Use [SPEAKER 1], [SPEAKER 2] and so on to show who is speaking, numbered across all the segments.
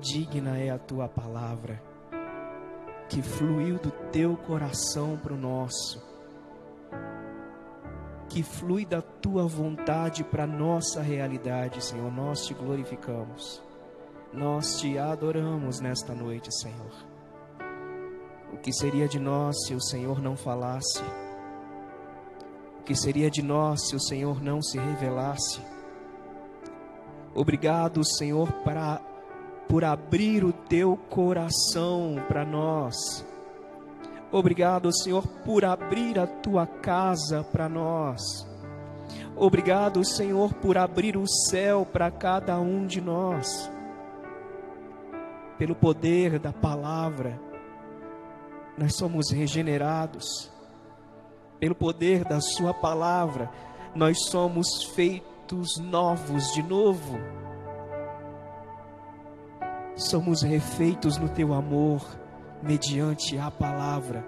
[SPEAKER 1] digna é a tua palavra, que fluiu do teu coração para o nosso, que flui da tua vontade para a nossa realidade, Senhor. Nós te glorificamos, nós te adoramos nesta noite, Senhor. O que seria de nós se o Senhor não falasse? O que seria de nós se o Senhor não se revelasse? Obrigado, Senhor, para por abrir o teu coração para nós. Obrigado, Senhor, por abrir a tua casa para nós. Obrigado, Senhor, por abrir o céu para cada um de nós. Pelo poder da palavra, nós somos regenerados. Pelo poder da Sua palavra, nós somos feitos novos de novo somos refeitos no teu amor, mediante a palavra.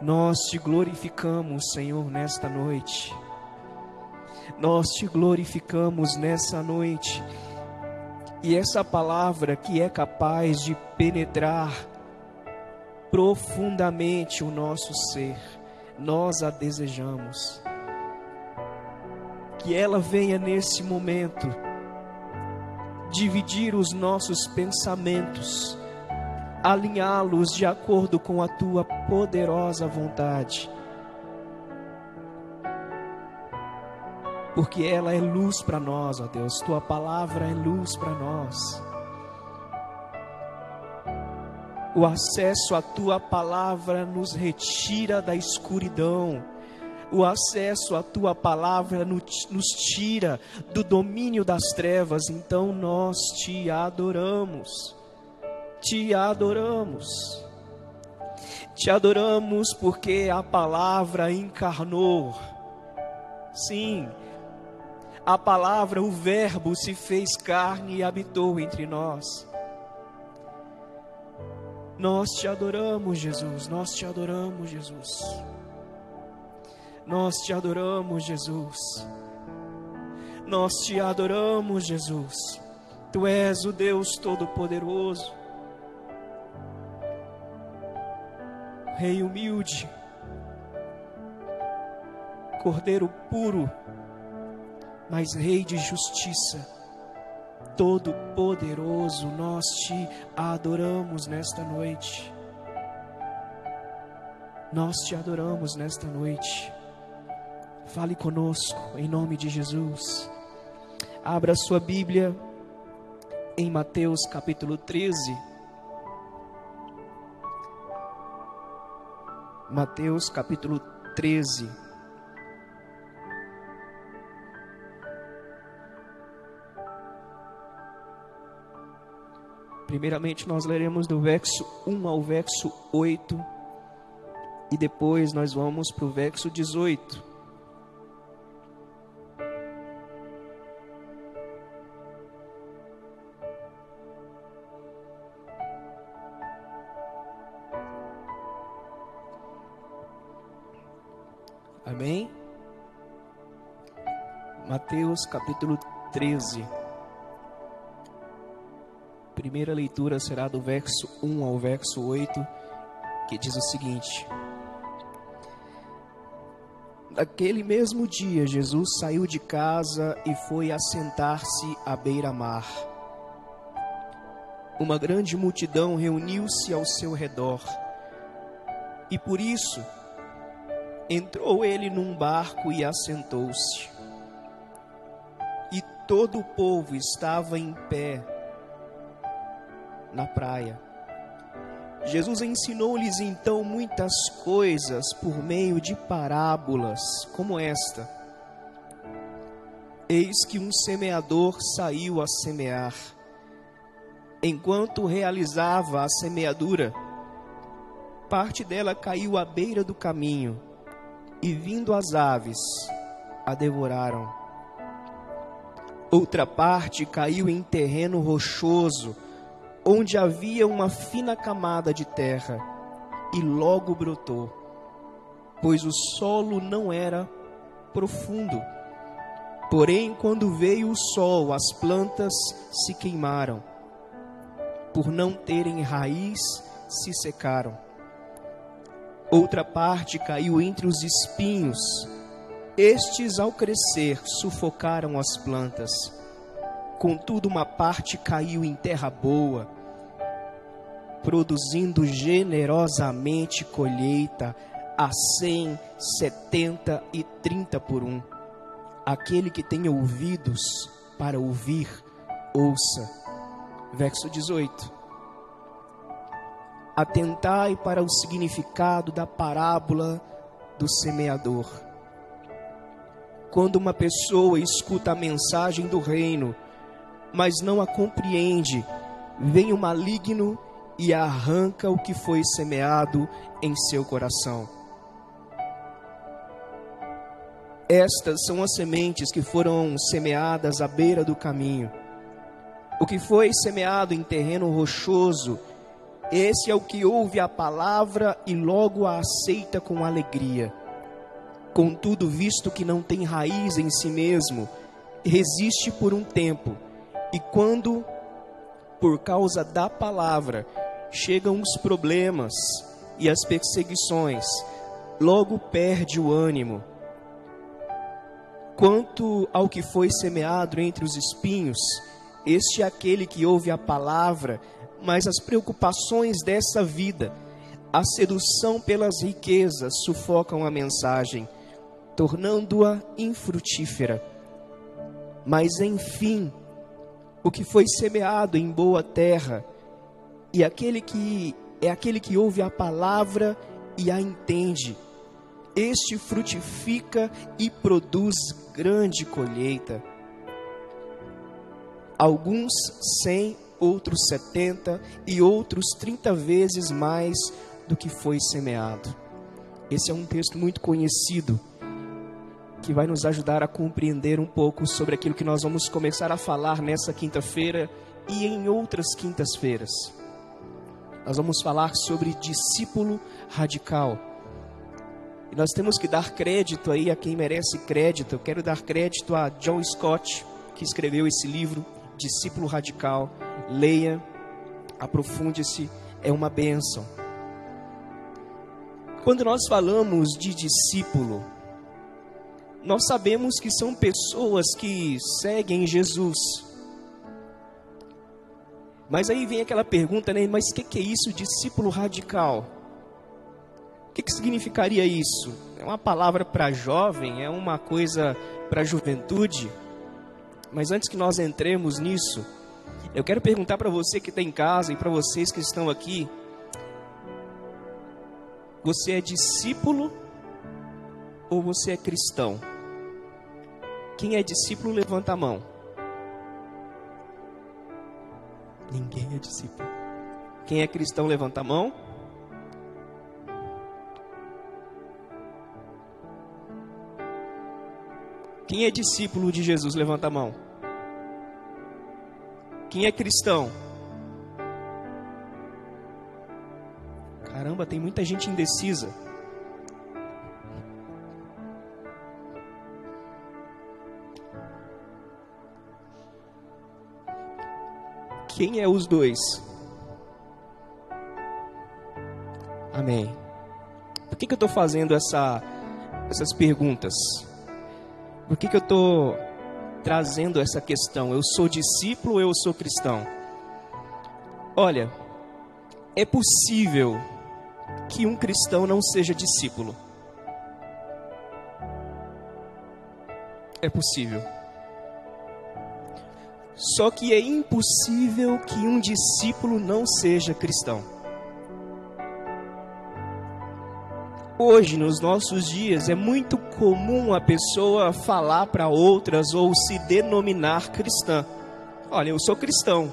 [SPEAKER 1] Nós te glorificamos, Senhor, nesta noite. Nós te glorificamos nessa noite. E essa palavra que é capaz de penetrar profundamente o nosso ser, nós a desejamos. Que ela venha nesse momento dividir os nossos pensamentos, alinhá-los de acordo com a tua poderosa vontade. Porque ela é luz para nós, ó Deus, tua palavra é luz para nós. O acesso à tua palavra nos retira da escuridão o acesso à tua palavra nos tira do domínio das trevas, então nós te adoramos, te adoramos, te adoramos porque a palavra encarnou, sim, a palavra, o Verbo se fez carne e habitou entre nós. Nós te adoramos, Jesus, nós te adoramos, Jesus. Nós te adoramos, Jesus. Nós te adoramos, Jesus. Tu és o Deus Todo-Poderoso. Rei humilde, Cordeiro puro, mas Rei de justiça, Todo-Poderoso, nós te adoramos nesta noite. Nós te adoramos nesta noite. Fale conosco, em nome de Jesus. Abra sua Bíblia em Mateus capítulo 13. Mateus capítulo 13. Primeiramente, nós leremos do verso 1 ao verso 8, e depois nós vamos para o verso 18. Mateus capítulo 13. Primeira leitura será do verso 1 ao verso 8, que diz o seguinte: Naquele mesmo dia, Jesus saiu de casa e foi assentar-se à beira-mar. Uma grande multidão reuniu-se ao seu redor, e por isso, Entrou ele num barco e assentou-se. Todo o povo estava em pé na praia. Jesus ensinou-lhes então muitas coisas por meio de parábolas, como esta. Eis que um semeador saiu a semear. Enquanto realizava a semeadura, parte dela caiu à beira do caminho e vindo as aves, a devoraram. Outra parte caiu em terreno rochoso, onde havia uma fina camada de terra, e logo brotou, pois o solo não era profundo. Porém, quando veio o sol, as plantas se queimaram. Por não terem raiz, se secaram. Outra parte caiu entre os espinhos. Estes, ao crescer, sufocaram as plantas. Contudo, uma parte caiu em terra boa, produzindo generosamente colheita a cem, setenta e trinta por um. Aquele que tem ouvidos para ouvir, ouça. Verso 18. Atentai para o significado da parábola do semeador. Quando uma pessoa escuta a mensagem do reino, mas não a compreende, vem o maligno e arranca o que foi semeado em seu coração. Estas são as sementes que foram semeadas à beira do caminho. O que foi semeado em terreno rochoso, esse é o que ouve a palavra e logo a aceita com alegria. Contudo, visto que não tem raiz em si mesmo, resiste por um tempo e quando, por causa da palavra, chegam os problemas e as perseguições, logo perde o ânimo. Quanto ao que foi semeado entre os espinhos, este é aquele que ouve a palavra, mas as preocupações dessa vida, a sedução pelas riquezas sufocam a mensagem, tornando-a infrutífera. Mas enfim, o que foi semeado em boa terra, e aquele que é aquele que ouve a palavra e a entende. Este frutifica e produz grande colheita. Alguns cem, outros setenta e outros trinta vezes mais do que foi semeado. Esse é um texto muito conhecido que vai nos ajudar a compreender um pouco sobre aquilo que nós vamos começar a falar nessa quinta-feira e em outras quintas-feiras. Nós vamos falar sobre discípulo radical. E nós temos que dar crédito aí a quem merece crédito. Eu quero dar crédito a John Scott, que escreveu esse livro, Discípulo Radical. Leia, aprofunde-se, é uma bênção. Quando nós falamos de discípulo, nós sabemos que são pessoas que seguem Jesus. Mas aí vem aquela pergunta, né? Mas o que, que, é isso, discípulo radical? O que, que significaria isso? É uma palavra para jovem? É uma coisa para juventude? Mas antes que nós entremos nisso, eu quero perguntar para você que está em casa e para vocês que estão aqui: você é discípulo ou você é cristão? Quem é discípulo, levanta a mão. Ninguém é discípulo. Quem é cristão, levanta a mão. Quem é discípulo de Jesus, levanta a mão. Quem é cristão? Caramba, tem muita gente indecisa. Quem é os dois? Amém. Por que, que eu estou fazendo essa, essas perguntas? Por que, que eu estou trazendo essa questão? Eu sou discípulo ou eu sou cristão? Olha, é possível que um cristão não seja discípulo. É possível. Só que é impossível que um discípulo não seja cristão. Hoje, nos nossos dias, é muito comum a pessoa falar para outras ou se denominar cristã. Olha, eu sou cristão.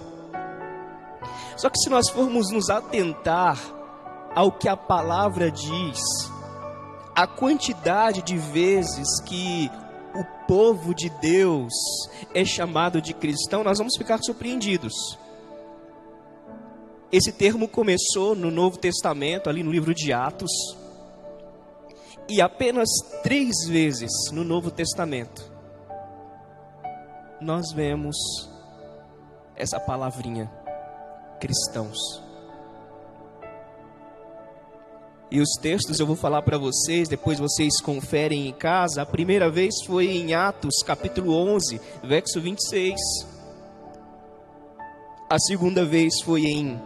[SPEAKER 1] Só que se nós formos nos atentar ao que a palavra diz, a quantidade de vezes que o povo de Deus é chamado de cristão, nós vamos ficar surpreendidos. Esse termo começou no Novo Testamento, ali no livro de Atos, e apenas três vezes no Novo Testamento nós vemos essa palavrinha, cristãos. E os textos eu vou falar para vocês, depois vocês conferem em casa. A primeira vez foi em Atos, capítulo 11, verso 26. A segunda vez foi em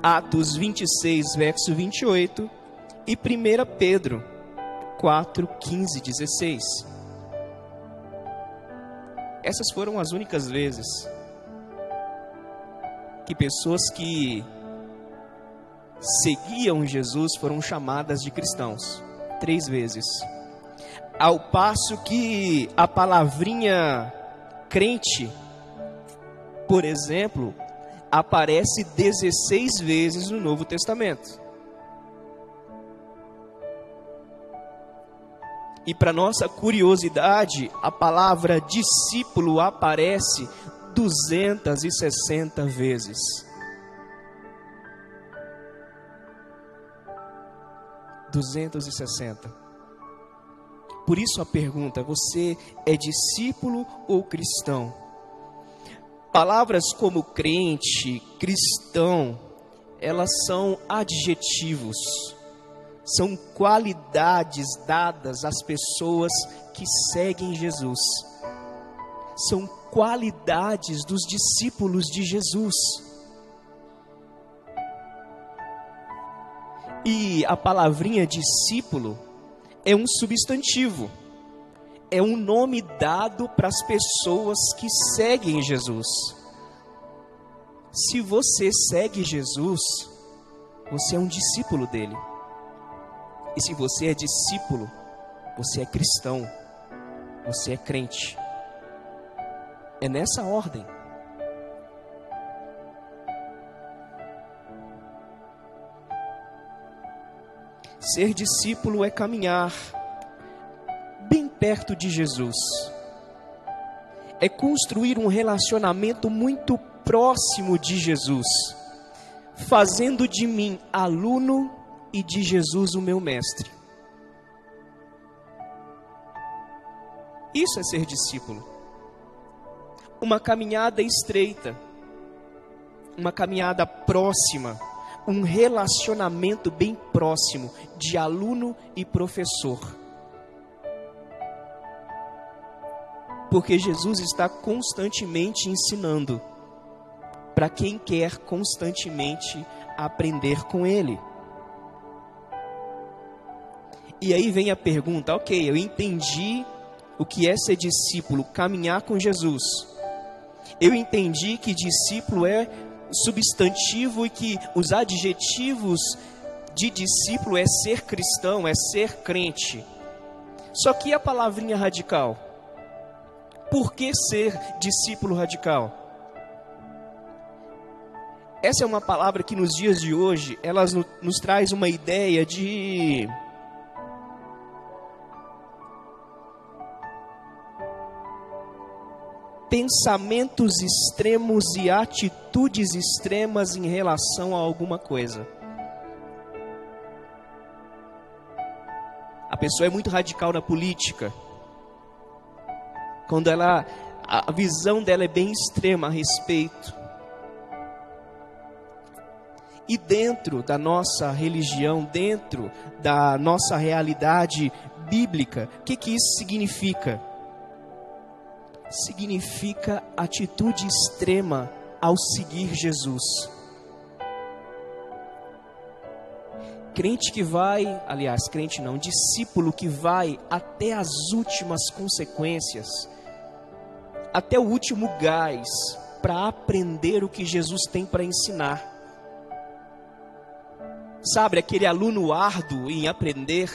[SPEAKER 1] Atos 26, verso 28. E 1 Pedro 4, 15, 16. Essas foram as únicas vezes que pessoas que seguiam Jesus foram chamadas de cristãos. Três vezes. Ao passo que a palavrinha crente, por exemplo, aparece 16 vezes no Novo Testamento. E para nossa curiosidade, a palavra discípulo aparece 260 vezes. 260. Por isso a pergunta: você é discípulo ou cristão? Palavras como crente, cristão, elas são adjetivos, são qualidades dadas às pessoas que seguem Jesus, são qualidades dos discípulos de Jesus. E a palavrinha discípulo é um substantivo, é um nome dado para as pessoas que seguem Jesus. Se você segue Jesus, você é um discípulo dele. E se você é discípulo, você é cristão, você é crente. É nessa ordem. Ser discípulo é caminhar bem perto de Jesus. É construir um relacionamento muito próximo de Jesus, fazendo de mim aluno e de Jesus o meu mestre. Isso é ser discípulo. Uma caminhada estreita, uma caminhada próxima um relacionamento bem próximo de aluno e professor. Porque Jesus está constantemente ensinando para quem quer constantemente aprender com Ele. E aí vem a pergunta: ok, eu entendi o que é ser discípulo, caminhar com Jesus. Eu entendi que discípulo é substantivo e que os adjetivos de discípulo é ser cristão, é ser crente. Só que a palavrinha radical? Por que ser discípulo radical? Essa é uma palavra que nos dias de hoje, ela nos, traz uma ideia de pensamentos extremos e atitudes extremas em relação a alguma coisa. A pessoa é muito radical na política. Quando ela a visão dela é bem extrema a respeito. E dentro da nossa religião, dentro da nossa realidade bíblica, o que, que isso significa? Significa atitude extrema ao seguir Jesus. Crente que vai, aliás, crente não, discípulo que vai até as últimas consequências, até o último gás, para aprender o que Jesus tem para ensinar. Sabe, aquele aluno árduo em aprender,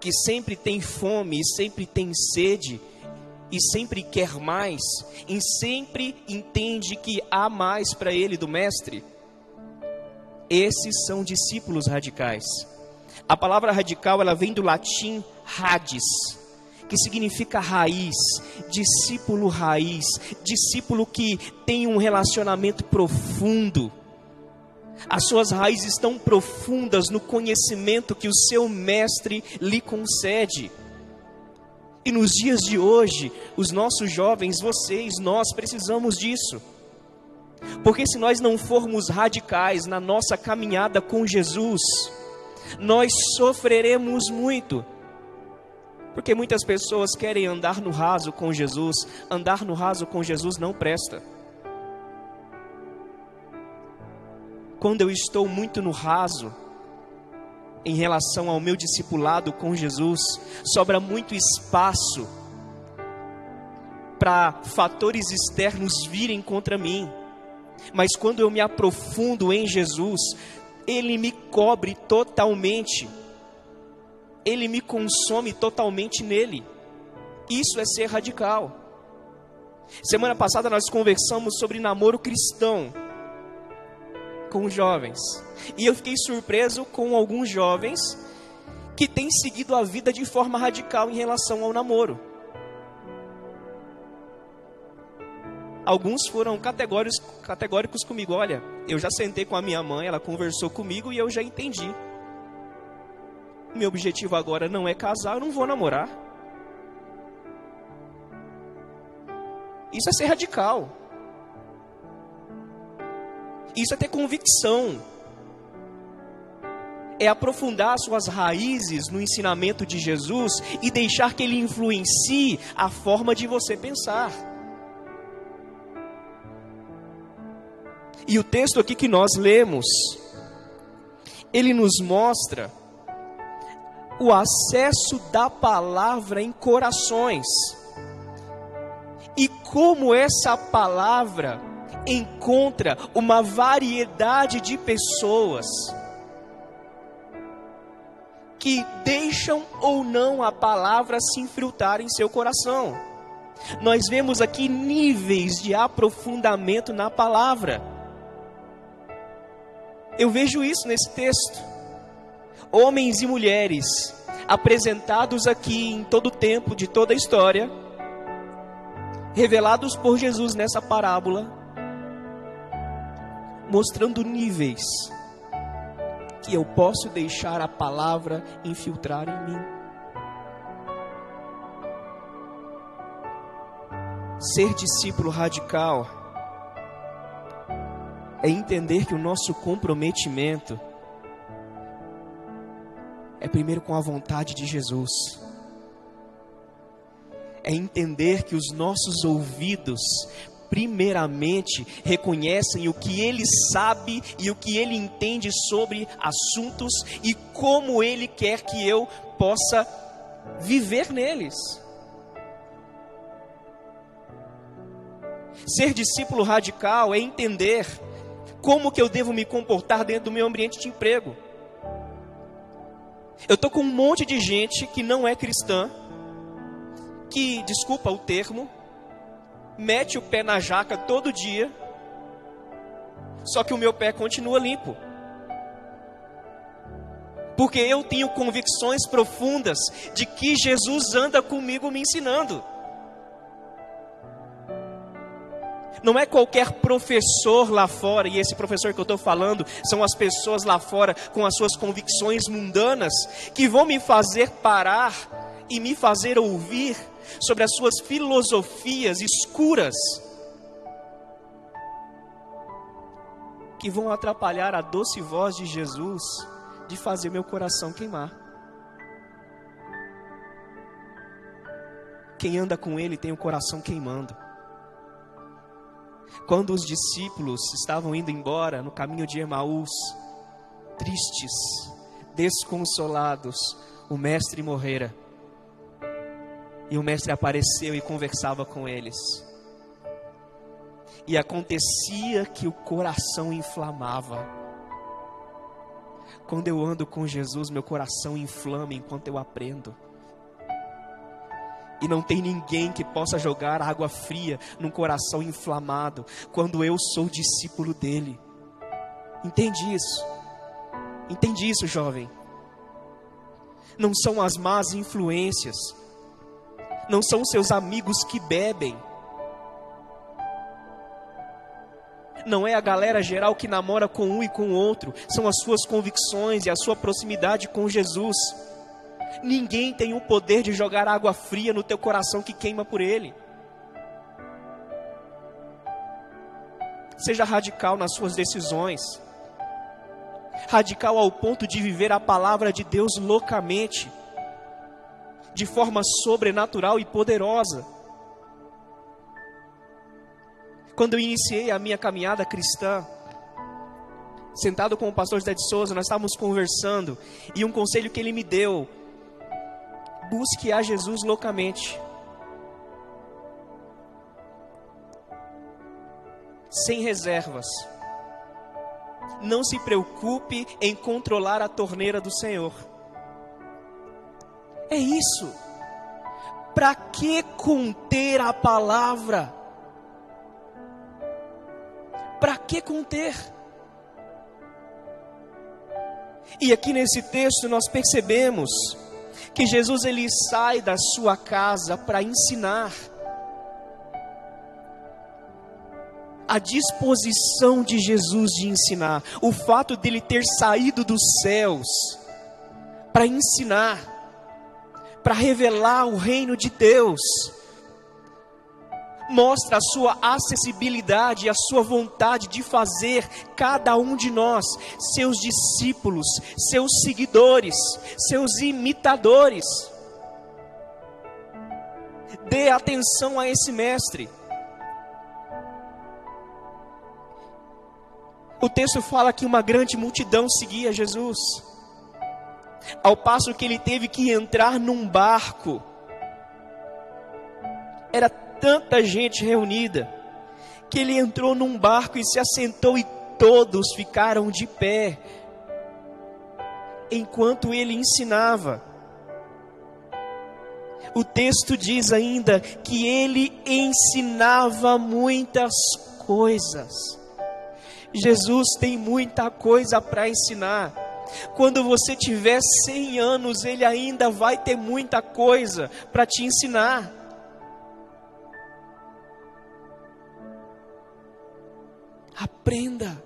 [SPEAKER 1] que sempre tem fome e sempre tem sede, e sempre quer mais, e sempre entende que há mais para ele do Mestre, esses são discípulos radicais. A palavra radical ela vem do latim radis, que significa raiz, discípulo raiz, discípulo que tem um relacionamento profundo. As suas raízes estão profundas no conhecimento que o seu mestre lhe concede. E nos dias de hoje, os nossos jovens, vocês, nós precisamos disso. Porque se nós não formos radicais na nossa caminhada com Jesus, nós sofreremos muito. Porque muitas pessoas querem andar no raso com Jesus, andar no raso com Jesus não presta. Quando eu estou muito no raso, em relação ao meu discipulado com Jesus, sobra muito espaço para fatores externos virem contra mim. Mas quando eu me aprofundo em Jesus, Ele me cobre totalmente, Ele me consome totalmente nele. Isso é ser radical. Semana passada nós conversamos sobre namoro cristão com os jovens. E eu fiquei surpreso com alguns jovens que têm seguido a vida de forma radical em relação ao namoro. Alguns foram categóricos, categóricos comigo. Olha, eu já sentei com a minha mãe, ela conversou comigo e eu já entendi. Meu objetivo agora não é casar, eu não vou namorar. Isso é ser radical. Isso é ter convicção. É aprofundar suas raízes no ensinamento de Jesus e deixar que ele influencie a forma de você pensar. E o texto aqui que nós lemos, ele nos mostra o acesso da palavra em corações. E como essa palavra encontra uma variedade de pessoas que deixam ou não a palavra se infiltrar em seu coração. Nós vemos aqui níveis de aprofundamento na palavra. Eu vejo isso nesse texto. Homens e mulheres apresentados aqui em todo o tempo, de toda a história, revelados por Jesus nessa parábola, mostrando níveis que eu posso deixar a palavra infiltrar em mim. Ser discípulo radical é entender que o nosso comprometimento é primeiro com a vontade de Jesus. É entender que os nossos ouvidos primeiramente reconhecem o que ele sabe e o que ele entende sobre assuntos e como ele quer que eu possa viver neles. Ser discípulo radical é entender como que eu devo me comportar dentro do meu ambiente de emprego. Eu tô com um monte de gente que não é cristã, que, desculpa o termo, mete o pé na jaca todo dia, só que o meu pé continua limpo. Porque eu tenho convicções profundas de que Jesus anda comigo me ensinando. Não é qualquer professor lá fora, e esse professor que eu estou falando são as pessoas lá fora com as suas convicções mundanas que vão me fazer parar e me fazer ouvir sobre as suas filosofias escuras que vão atrapalhar a doce voz de Jesus de fazer meu coração queimar. Quem anda com ele tem o coração queimando. Quando os discípulos estavam indo embora no caminho de Emaús, tristes, desconsolados, o mestre morrera. E o mestre apareceu e conversava com eles. E acontecia que o coração inflamava. Quando eu ando com Jesus, meu coração inflama enquanto eu aprendo. E não tem ninguém que possa jogar água fria num coração inflamado, quando eu sou discípulo dele. Entende isso? Entende isso, jovem? Não são as más influências, não são seus amigos que bebem. Não é a galera geral que namora com um e com outro, são as suas convicções e a sua proximidade com Jesus. Ninguém tem o poder de jogar água fria no teu coração que queima por ele. Seja radical nas suas decisões. Radical ao ponto de viver a palavra de Deus loucamente, de forma sobrenatural e poderosa. Quando eu iniciei a minha caminhada cristã, sentado com o pastor José de Souza, nós estávamos conversando, e um conselho que ele me deu: busque a Jesus loucamente. Sem reservas. Não se preocupe em controlar a torneira do Senhor. É isso. Para que conter a palavra? Para que conter? E aqui nesse texto nós percebemos que Jesus ele sai da sua casa para ensinar. A disposição de Jesus de ensinar, o fato dele ter saído dos céus para ensinar, para revelar o reino de Deus, mostra a sua acessibilidade, a sua vontade de fazer cada um de nós seus discípulos, seus seguidores, seus imitadores. Dê atenção a esse mestre. O texto fala que uma grande multidão seguia Jesus, ao passo que ele teve que entrar num barco. Era tanta gente reunida, que ele entrou num barco e se assentou e todos ficaram de pé, enquanto ele ensinava. O texto diz ainda que ele ensinava muitas coisas. Jesus tem muita coisa para ensinar. Quando você tiver 100 anos, ele ainda vai ter muita coisa para te ensinar. Aprenda.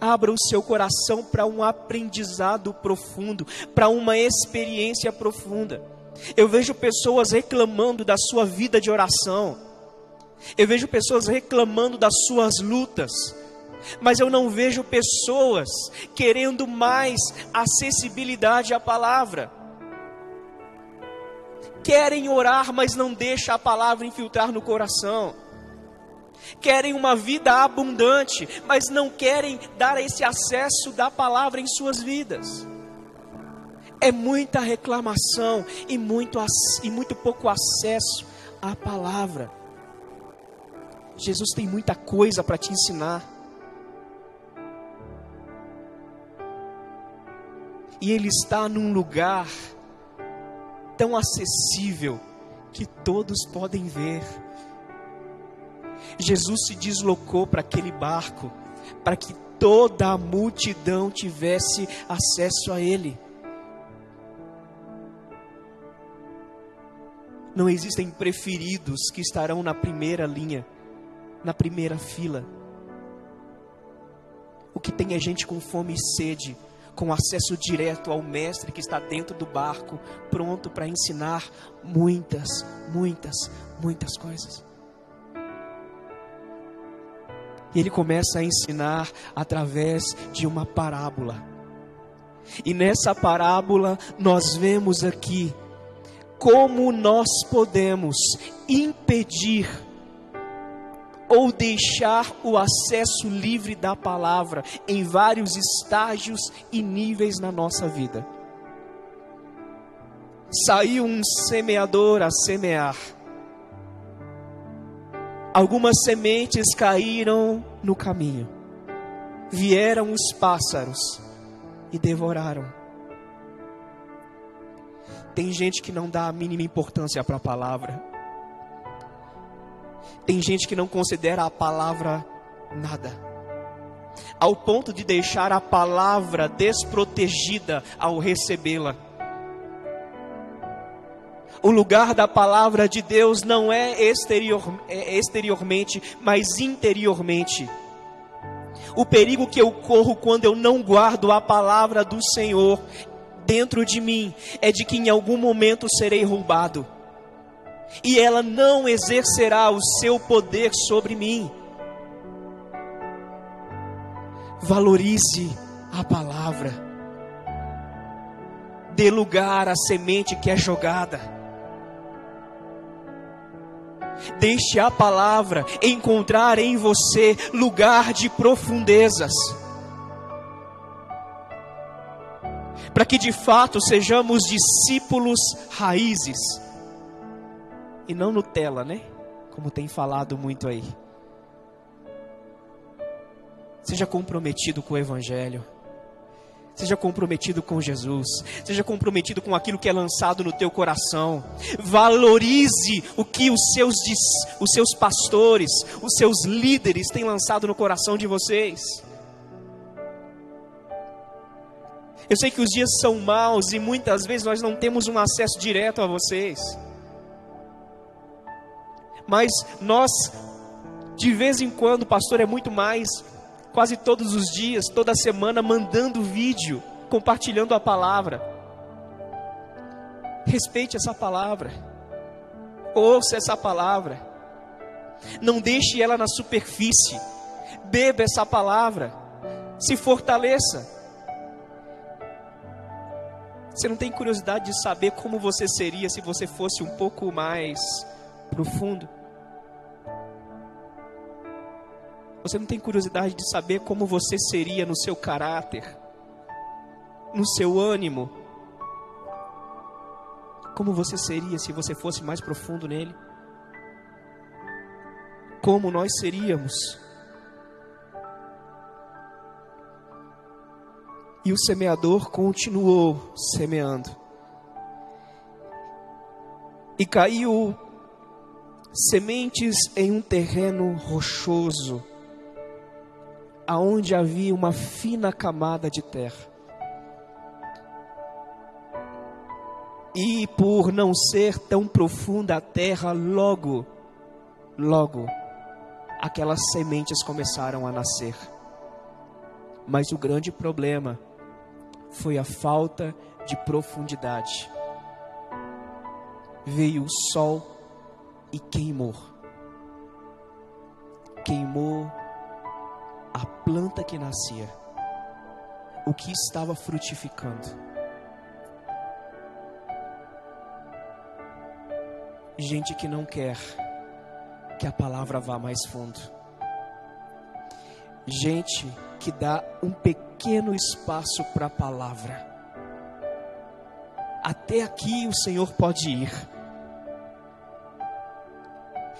[SPEAKER 1] Abra o seu coração para um aprendizado profundo, para uma experiência profunda. Eu vejo pessoas reclamando da sua vida de oração. Eu vejo pessoas reclamando das suas lutas. Mas eu não vejo pessoas querendo mais acessibilidade à palavra. Querem orar, mas não deixa a palavra infiltrar no coração querem uma vida abundante, mas não querem dar esse acesso da palavra em suas vidas. É muita reclamação e muito, e muito pouco acesso à palavra. Jesus tem muita coisa para te ensinar. E Ele está num lugar tão acessível que todos podem ver. Jesus se deslocou para aquele barco para que toda a multidão tivesse acesso a ele. Não existem preferidos que estarão na primeira linha, na primeira fila. O que tem é gente com fome e sede, com acesso direto ao Mestre que está dentro do barco, pronto para ensinar muitas, muitas, muitas coisas. E ele começa a ensinar através de uma parábola. E nessa parábola nós vemos aqui como nós podemos impedir ou deixar o acesso livre da palavra em vários estágios e níveis na nossa vida. Saiu um semeador a semear Algumas sementes caíram no caminho. Vieram os pássaros e devoraram. Tem gente que não dá a mínima importância para a palavra. Tem gente que não considera a palavra nada. Ao ponto de deixar a palavra desprotegida ao recebê-la. O lugar da palavra de Deus não é, exterior, é exteriormente, mas interiormente. O perigo que eu corro quando eu não guardo a palavra do Senhor dentro de mim é de que em algum momento serei roubado. E ela não exercerá o seu poder sobre mim. Valorize a palavra. Dê lugar à semente que é jogada. Deixe a palavra encontrar em você lugar de profundezas. Para que de fato sejamos discípulos raízes. E não Nutella, né? Como tem falado muito aí. Seja comprometido com o Evangelho. Seja comprometido com Jesus. Seja comprometido com aquilo que é lançado no teu coração. Valorize o que os seus, os seus pastores, os seus líderes têm lançado no coração de vocês. Eu sei que os dias são maus e muitas vezes nós não temos um acesso direto a vocês. Mas nós, de vez em quando, pastor, é muito mais quase todos os dias, toda semana, mandando vídeo, compartilhando a palavra. Respeite essa palavra, ouça essa palavra, não deixe ela na superfície, beba essa palavra, se fortaleça. Você não tem curiosidade de saber como você seria se você fosse um pouco mais profundo? Você não tem curiosidade de saber como você seria no seu caráter, no seu ânimo? Como você seria se você fosse mais profundo nele? Como nós seríamos? E o semeador continuou semeando. E caiu sementes em um terreno rochoso aonde havia uma fina camada de terra. E por não ser tão profunda a terra, logo, logo, aquelas sementes começaram a nascer. Mas o grande problema foi a falta de profundidade. Veio o sol e queimou. Queimou a planta que nascia, o que estava frutificando. Gente que não quer que a palavra vá mais fundo. Gente que dá um pequeno espaço para a palavra. Até aqui o Senhor pode ir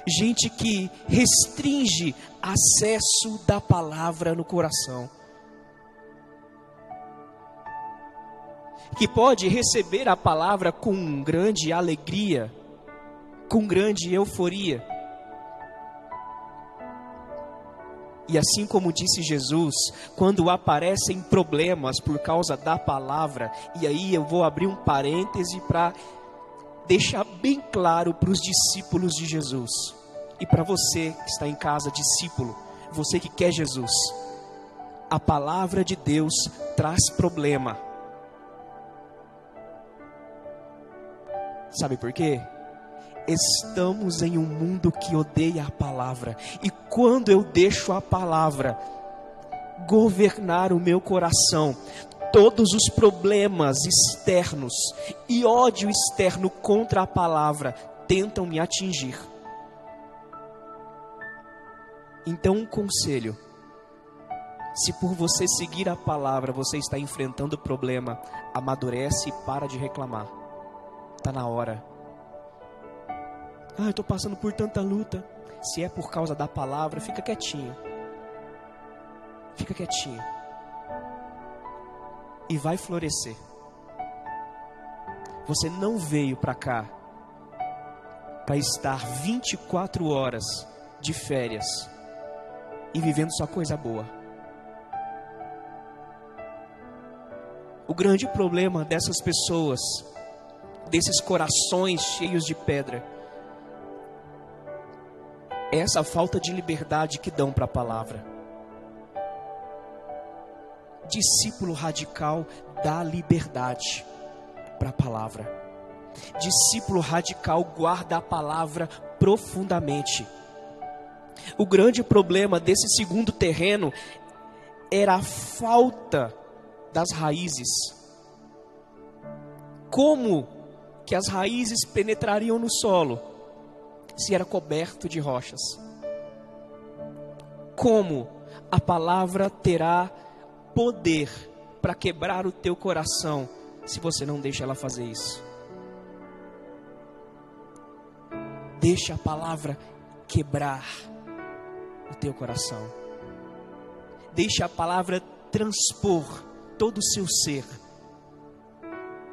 [SPEAKER 1] gente que restringe acesso da palavra no coração. Que pode receber a palavra com grande alegria, com grande euforia. E assim como disse Jesus, quando aparecem problemas por causa da palavra, e aí eu vou abrir um parêntese para deixar bem claro para os discípulos de Jesus e para você que está em casa, discípulo, você que quer Jesus. A palavra de Deus traz problema. Sabe por quê? Estamos em um mundo que odeia a palavra, e quando eu deixo a palavra governar o meu coração, todos os problemas externos e ódio externo contra a palavra tentam me atingir. Então, um conselho: se por você seguir a palavra você está enfrentando o problema, amadurece e para de reclamar. Está na hora. Ah, eu estou passando por tanta luta. Se é por causa da palavra, fica quietinho. Fica quietinho e vai florescer. Você não veio para cá para estar 24 horas de férias e vivendo só coisa boa. O grande problema dessas pessoas, desses corações cheios de pedra, é essa falta de liberdade que dão para a palavra discípulo radical da liberdade. para a palavra. Discípulo radical guarda a palavra profundamente. O grande problema desse segundo terreno era a falta das raízes. Como que as raízes penetrariam no solo se era coberto de rochas? Como a palavra terá poder para quebrar o teu coração se você não deixa ela fazer isso? Deixa a palavra quebrar o teu coração. Deixa a palavra transpor todo o seu ser,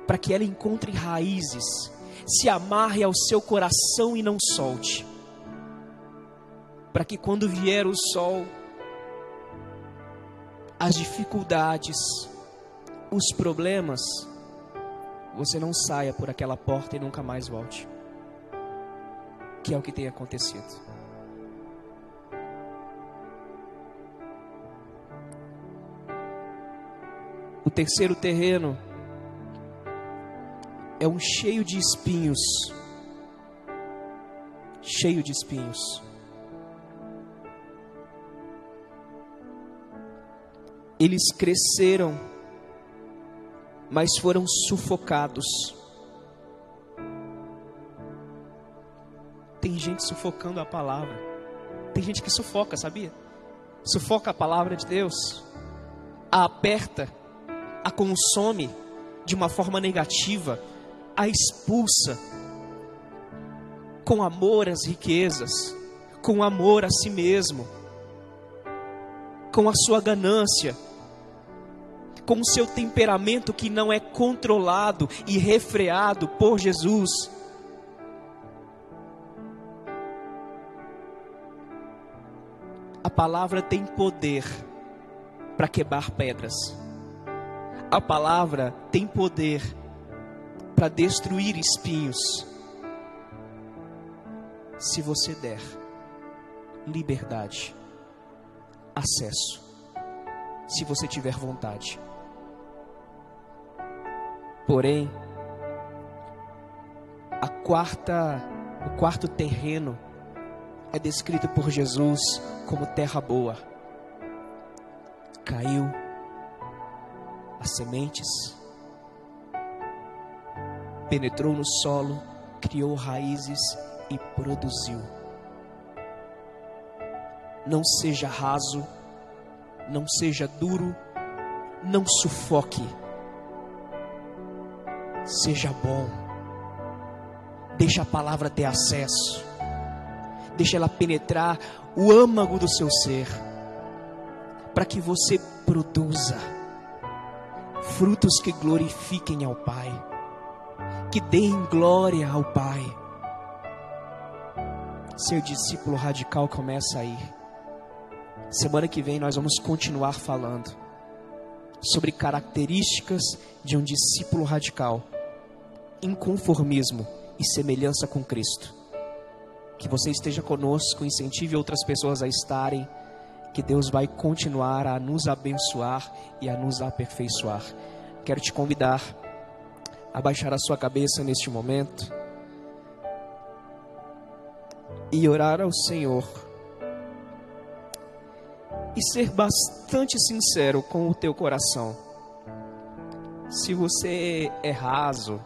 [SPEAKER 1] para que ela encontre raízes, se amarre ao seu coração e não solte, para que quando vier o sol, as dificuldades, os problemas, você não saia por aquela porta e nunca mais volte. Que é o que tem acontecido. O terceiro terreno é um cheio de espinhos. Cheio de espinhos. Eles cresceram, mas foram sufocados. Tem gente sufocando a palavra. Tem gente que sufoca, sabia? Sufoca a palavra de Deus. A aperta a consome de uma forma negativa, a expulsa com amor às riquezas, com amor a si mesmo, com a sua ganância, com seu temperamento que não é controlado e refreado por Jesus. A palavra tem poder para quebrar pedras. A palavra tem poder para destruir espinhos. Se você der liberdade, acesso, se você tiver vontade. Porém, a quarta, o quarto terreno é descrito por Jesus como terra boa. Caiu as sementes, penetrou no solo, criou raízes e produziu. Não seja raso, não seja duro, não sufoque. Seja bom. Deixa a palavra ter acesso. Deixa ela penetrar o âmago do seu ser, para que você produza frutos que glorifiquem ao Pai, que deem glória ao Pai. Seu discípulo radical começa aí. Semana que vem nós vamos continuar falando sobre características de um discípulo radical, inconformismo e semelhança com Cristo. Que você esteja conosco, incentive outras pessoas a estarem que Deus vai continuar a nos abençoar e a nos aperfeiçoar. Quero te convidar a baixar a sua cabeça neste momento e orar ao Senhor e ser bastante sincero com o teu coração. Se você é raso,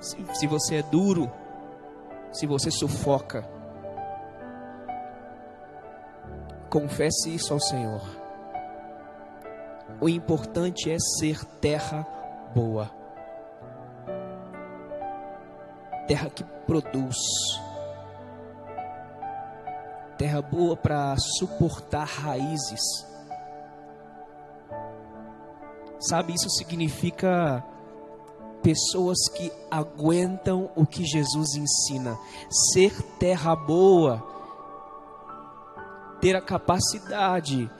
[SPEAKER 1] se, se você é duro, se você sufoca, Confesse isso ao Senhor. O importante é ser terra boa. Terra que produz. Terra boa para suportar raízes. Sabe, isso significa pessoas que aguentam o que Jesus ensina. Ser terra boa ter a capacidade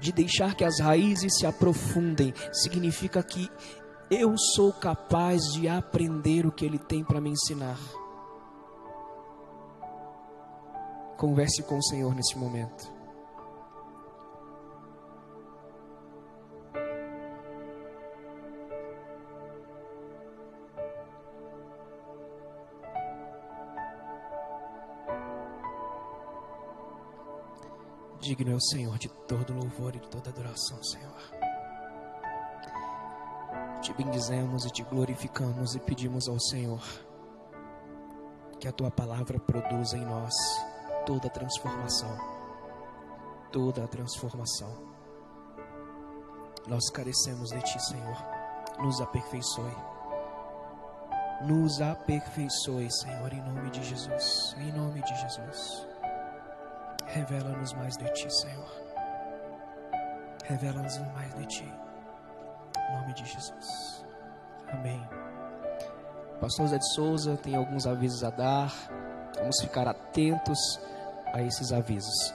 [SPEAKER 1] de deixar que as raízes se aprofundem, significa que eu sou capaz de aprender o que Ele tem para me ensinar. Converse com o Senhor nesse momento. Digno é o Senhor de todo louvor e de toda adoração, Senhor. Te bendizemos e te glorificamos e pedimos ao Senhor que a tua palavra produza em nós toda a transformação. Toda a transformação. Nós carecemos de ti, Senhor. Nos aperfeiçoe. Nos aperfeiçoe, Senhor, em nome de Jesus. Em nome de Jesus. Revela-nos mais de ti, Senhor. Revela-nos mais de ti. Em nome de Jesus. Amém. Pastor Zé de Souza tem alguns avisos a dar. Vamos ficar atentos a esses avisos.